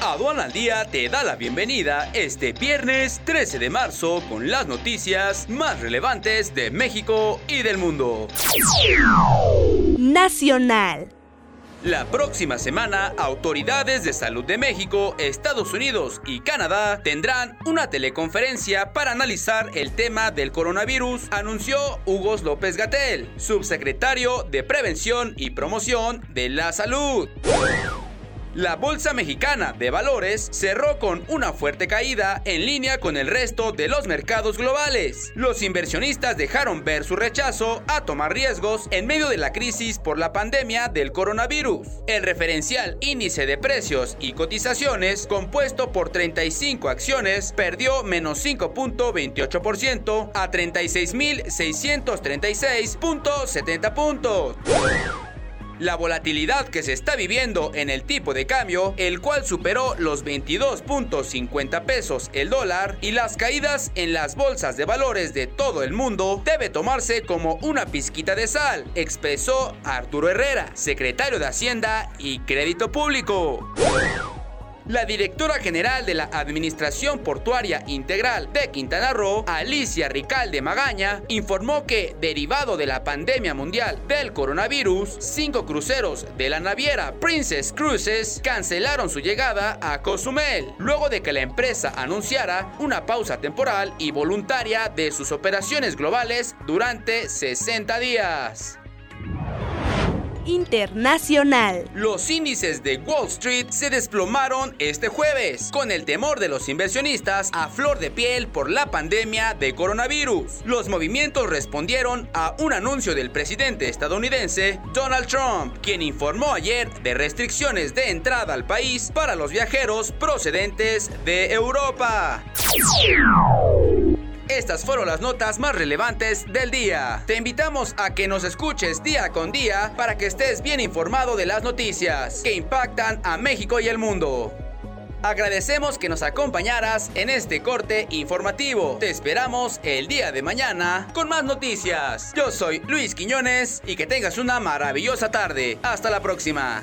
Aduana al Día te da la bienvenida este viernes 13 de marzo con las noticias más relevantes de México y del mundo. Nacional. La próxima semana, autoridades de salud de México, Estados Unidos y Canadá tendrán una teleconferencia para analizar el tema del coronavirus, anunció Hugo López Gatel, subsecretario de Prevención y Promoción de la Salud. La Bolsa Mexicana de Valores cerró con una fuerte caída en línea con el resto de los mercados globales. Los inversionistas dejaron ver su rechazo a tomar riesgos en medio de la crisis por la pandemia del coronavirus. El referencial índice de precios y cotizaciones, compuesto por 35 acciones, perdió menos 5.28% a 36.636.70 puntos la volatilidad que se está viviendo en el tipo de cambio, el cual superó los 22.50 pesos el dólar, y las caídas en las bolsas de valores de todo el mundo, debe tomarse como una pizquita de sal, expresó Arturo Herrera, secretario de Hacienda y Crédito Público. La directora general de la Administración Portuaria Integral de Quintana Roo, Alicia Ricalde Magaña, informó que, derivado de la pandemia mundial del coronavirus, cinco cruceros de la naviera Princess Cruises cancelaron su llegada a Cozumel, luego de que la empresa anunciara una pausa temporal y voluntaria de sus operaciones globales durante 60 días internacional. Los índices de Wall Street se desplomaron este jueves, con el temor de los inversionistas a flor de piel por la pandemia de coronavirus. Los movimientos respondieron a un anuncio del presidente estadounidense Donald Trump, quien informó ayer de restricciones de entrada al país para los viajeros procedentes de Europa. Estas fueron las notas más relevantes del día. Te invitamos a que nos escuches día con día para que estés bien informado de las noticias que impactan a México y el mundo. Agradecemos que nos acompañaras en este corte informativo. Te esperamos el día de mañana con más noticias. Yo soy Luis Quiñones y que tengas una maravillosa tarde. Hasta la próxima.